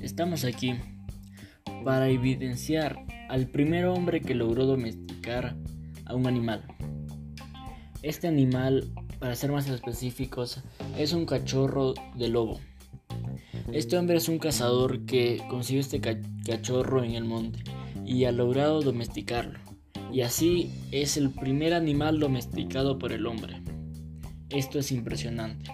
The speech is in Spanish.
Estamos aquí para evidenciar al primer hombre que logró domesticar a un animal. Este animal, para ser más específicos, es un cachorro de lobo. Este hombre es un cazador que consiguió este cachorro en el monte y ha logrado domesticarlo. Y así es el primer animal domesticado por el hombre. Esto es impresionante.